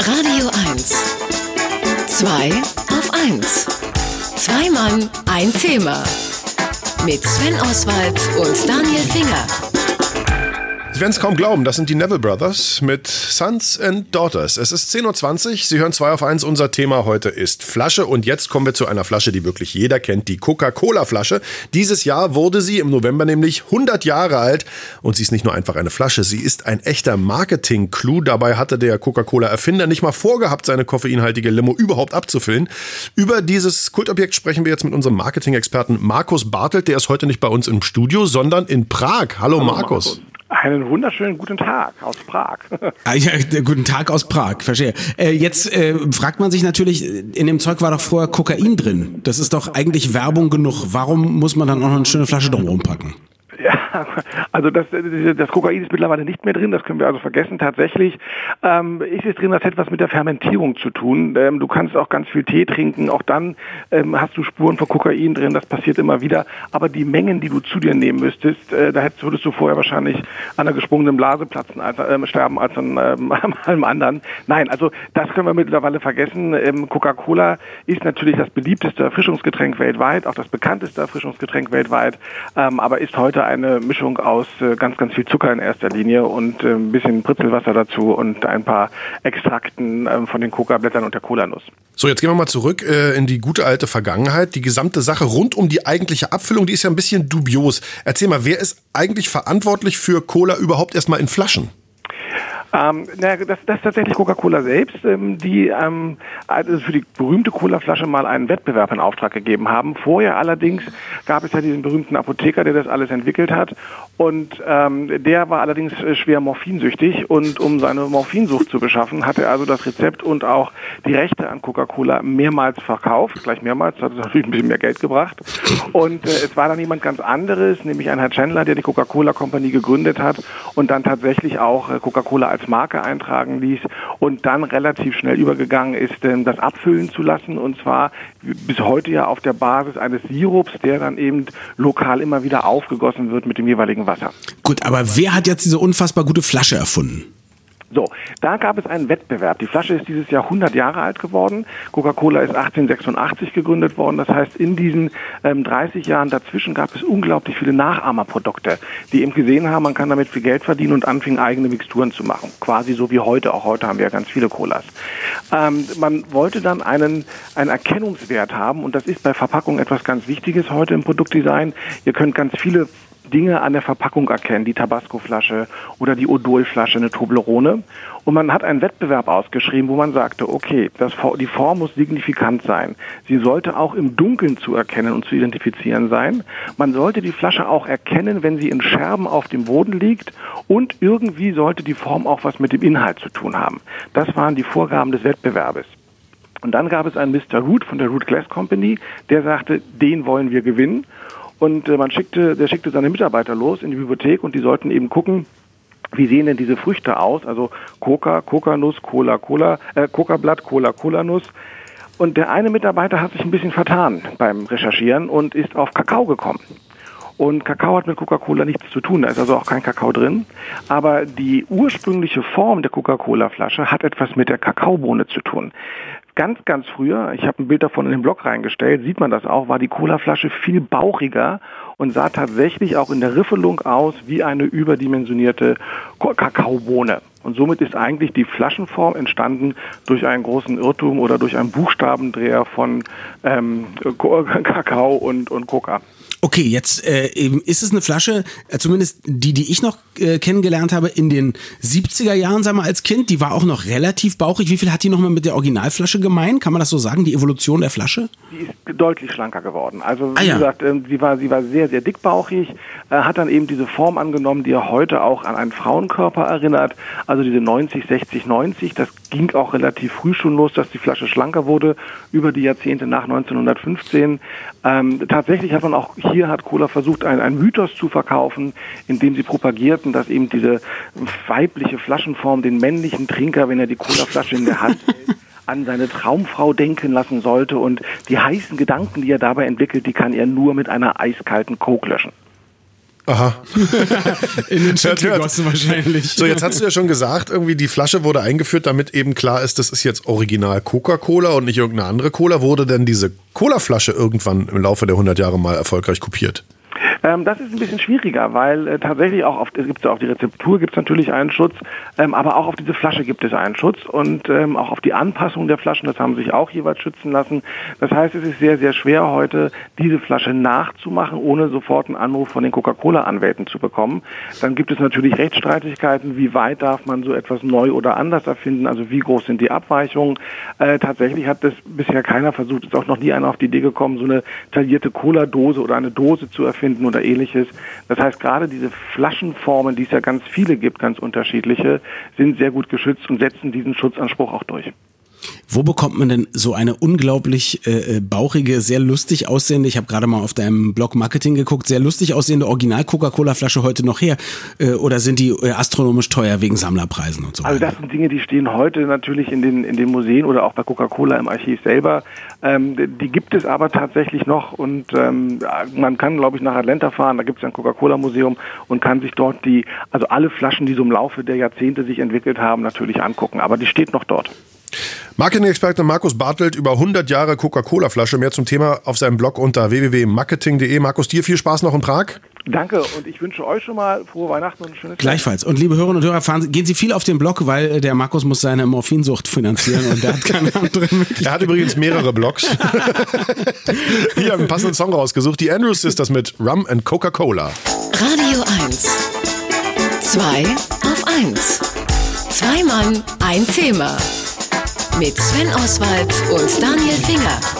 Radio 1. Zwei auf 1. Zwei Mann, ein Thema. Mit Sven Oswald und Daniel Finger. Sie werden es kaum glauben, das sind die Neville Brothers mit Sons and Daughters. Es ist 10.20 Uhr, Sie hören 2 auf 1. Unser Thema heute ist Flasche und jetzt kommen wir zu einer Flasche, die wirklich jeder kennt, die Coca-Cola-Flasche. Dieses Jahr wurde sie im November nämlich 100 Jahre alt und sie ist nicht nur einfach eine Flasche, sie ist ein echter Marketing-Clou. Dabei hatte der Coca-Cola-Erfinder nicht mal vorgehabt, seine koffeinhaltige Limo überhaupt abzufüllen. Über dieses Kultobjekt sprechen wir jetzt mit unserem Marketing-Experten Markus Bartelt. Der ist heute nicht bei uns im Studio, sondern in Prag. Hallo, Hallo Markus. Markus. Einen wunderschönen guten Tag aus Prag. Ah, ja, guten Tag aus Prag, verstehe. Äh, jetzt äh, fragt man sich natürlich, in dem Zeug war doch vorher Kokain drin. Das ist doch eigentlich Werbung genug. Warum muss man dann auch noch eine schöne Flasche drumherum packen? Also das, das Kokain ist mittlerweile nicht mehr drin, das können wir also vergessen. Tatsächlich ähm, ist es drin, das hat etwas mit der Fermentierung zu tun. Ähm, du kannst auch ganz viel Tee trinken, auch dann ähm, hast du Spuren von Kokain drin, das passiert immer wieder. Aber die Mengen, die du zu dir nehmen müsstest, äh, da hättest, würdest du vorher wahrscheinlich an einer gesprungenen Blase platzen, als, äh, sterben als an ähm, allem anderen. Nein, also das können wir mittlerweile vergessen. Ähm, Coca-Cola ist natürlich das beliebteste Erfrischungsgetränk weltweit, auch das bekannteste Erfrischungsgetränk weltweit, ähm, aber ist heute eine Mischung aus äh, ganz, ganz viel Zucker in erster Linie und äh, ein bisschen Britzelwasser dazu und ein paar Extrakten ähm, von den Coca-Blättern und der Cola-Nuss. So, jetzt gehen wir mal zurück äh, in die gute alte Vergangenheit. Die gesamte Sache rund um die eigentliche Abfüllung, die ist ja ein bisschen dubios. Erzähl mal, wer ist eigentlich verantwortlich für Cola überhaupt erstmal in Flaschen? Ähm, na, das, das ist tatsächlich Coca-Cola selbst, ähm, die ähm, also für die berühmte Cola-Flasche mal einen Wettbewerb in Auftrag gegeben haben. Vorher allerdings gab es ja diesen berühmten Apotheker, der das alles entwickelt hat. Und ähm, der war allerdings äh, schwer morphinsüchtig. Und um seine Morphinsucht zu beschaffen, hat er also das Rezept und auch die Rechte an Coca-Cola mehrmals verkauft. Gleich mehrmals, hat natürlich ein bisschen mehr Geld gebracht. Und äh, es war dann jemand ganz anderes, nämlich ein Herr Chandler, der die Coca-Cola Company gegründet hat und dann tatsächlich auch äh, Coca-Cola als Marke eintragen ließ und dann relativ schnell übergegangen ist, das abfüllen zu lassen und zwar bis heute ja auf der Basis eines Sirups, der dann eben lokal immer wieder aufgegossen wird mit dem jeweiligen Wasser. Gut, aber wer hat jetzt diese unfassbar gute Flasche erfunden? So, da gab es einen Wettbewerb. Die Flasche ist dieses Jahr 100 Jahre alt geworden. Coca-Cola ist 1886 gegründet worden. Das heißt, in diesen ähm, 30 Jahren dazwischen gab es unglaublich viele Nachahmerprodukte, die eben gesehen haben, man kann damit viel Geld verdienen und anfingen eigene Mixturen zu machen. Quasi so wie heute. Auch heute haben wir ja ganz viele Colas. Ähm, man wollte dann einen, einen Erkennungswert haben und das ist bei Verpackung etwas ganz Wichtiges heute im Produktdesign. Ihr könnt ganz viele Dinge an der Verpackung erkennen, die Tabasco-Flasche oder die Odol-Flasche, eine Toblerone. Und man hat einen Wettbewerb ausgeschrieben, wo man sagte, okay, das, die Form muss signifikant sein. Sie sollte auch im Dunkeln zu erkennen und zu identifizieren sein. Man sollte die Flasche auch erkennen, wenn sie in Scherben auf dem Boden liegt. Und irgendwie sollte die Form auch was mit dem Inhalt zu tun haben. Das waren die Vorgaben des Wettbewerbes. Und dann gab es einen Mr. Root von der Root Glass Company, der sagte, den wollen wir gewinnen. Und äh, man schickte, der schickte seine Mitarbeiter los in die Bibliothek und die sollten eben gucken, wie sehen denn diese Früchte aus? Also Coca, Coca-Nuss, Cola, Cola, äh, Coca-Blatt, Cola, Cola-Nuss. Und der eine Mitarbeiter hat sich ein bisschen vertan beim Recherchieren und ist auf Kakao gekommen. Und Kakao hat mit Coca-Cola nichts zu tun, da ist also auch kein Kakao drin. Aber die ursprüngliche Form der Coca-Cola-Flasche hat etwas mit der Kakaobohne zu tun ganz, ganz früher, ich habe ein Bild davon in den Blog reingestellt, sieht man das auch, war die Colaflasche viel bauchiger und sah tatsächlich auch in der Riffelung aus wie eine überdimensionierte Kakaobohne. Und somit ist eigentlich die Flaschenform entstanden durch einen großen Irrtum oder durch einen Buchstabendreher von ähm, Kakao und, und Coca. Okay, jetzt äh, ist es eine Flasche, äh, zumindest die, die ich noch äh, kennengelernt habe, in den 70er Jahren, sagen wir als Kind, die war auch noch relativ bauchig. Wie viel hat die nochmal mit der Originalflasche gemein? Kann man das so sagen, die Evolution der Flasche? Die ist deutlich schlanker geworden. Also wie ah, ja. gesagt, äh, sie, war, sie war sehr, sehr dickbauchig, äh, hat dann eben diese Form angenommen, die ja heute auch an einen Frauenkörper erinnert. Also diese 90, 60, 90. Das ging auch relativ früh schon los, dass die Flasche schlanker wurde, über die Jahrzehnte nach 1915. Ähm, tatsächlich hat man auch hier hat Cola versucht, einen, einen Mythos zu verkaufen, indem sie propagierten, dass eben diese weibliche Flaschenform den männlichen Trinker, wenn er die Colaflasche in der Hand hält, an seine Traumfrau denken lassen sollte und die heißen Gedanken, die er dabei entwickelt, die kann er nur mit einer eiskalten Coke löschen. Aha. In den Shit gegossen wahrscheinlich. So, jetzt hast du ja schon gesagt, irgendwie die Flasche wurde eingeführt, damit eben klar ist, das ist jetzt original Coca-Cola und nicht irgendeine andere Cola. Wurde denn diese Cola-Flasche irgendwann im Laufe der 100 Jahre mal erfolgreich kopiert? Ähm, das ist ein bisschen schwieriger, weil äh, tatsächlich auch auf, es gibt auf die Rezeptur gibt es natürlich einen Schutz, ähm, aber auch auf diese Flasche gibt es einen Schutz und ähm, auch auf die Anpassung der Flaschen, das haben sich auch jeweils schützen lassen. Das heißt, es ist sehr, sehr schwer heute, diese Flasche nachzumachen, ohne sofort einen Anruf von den Coca-Cola-Anwälten zu bekommen. Dann gibt es natürlich Rechtsstreitigkeiten, wie weit darf man so etwas neu oder anders erfinden, also wie groß sind die Abweichungen. Äh, tatsächlich hat das bisher keiner versucht, ist auch noch nie einer auf die Idee gekommen, so eine taillierte Cola-Dose oder eine Dose zu erfinden oder ähnliches. Das heißt, gerade diese Flaschenformen, die es ja ganz viele gibt, ganz unterschiedliche, sind sehr gut geschützt und setzen diesen Schutzanspruch auch durch. Wo bekommt man denn so eine unglaublich äh, äh bauchige, sehr lustig aussehende, ich habe gerade mal auf deinem Blog Marketing geguckt, sehr lustig aussehende Original-Coca-Cola-Flasche heute noch her? Äh, oder sind die äh, astronomisch teuer wegen Sammlerpreisen und so weiter? Also das sind Dinge, die stehen heute natürlich in den, in den Museen oder auch bei Coca-Cola im Archiv selber. Ähm, die gibt es aber tatsächlich noch und ähm, man kann, glaube ich, nach Atlanta fahren, da gibt es ein Coca-Cola-Museum und kann sich dort die, also alle Flaschen, die so im Laufe der Jahrzehnte sich entwickelt haben, natürlich angucken. Aber die steht noch dort. Marketing-Experte Markus Bartelt über 100 Jahre Coca-Cola-Flasche. Mehr zum Thema auf seinem Blog unter www.marketing.de. Markus, dir viel Spaß noch in Prag. Danke und ich wünsche euch schon mal frohe Weihnachten und ein schönes Gleichfalls. Und liebe Hörerinnen und Hörer, fahren, gehen Sie viel auf den Blog, weil äh, der Markus muss seine Morphinsucht finanzieren und der hat keine andere Möglichkeit. Er hat übrigens mehrere Blogs. Hier haben einen passenden Song rausgesucht. Die Andrews Sisters mit Rum and Coca-Cola. Radio 1. Zwei auf 1. Zwei Mann, ein Thema mit Sven Oswald und Daniel Finger.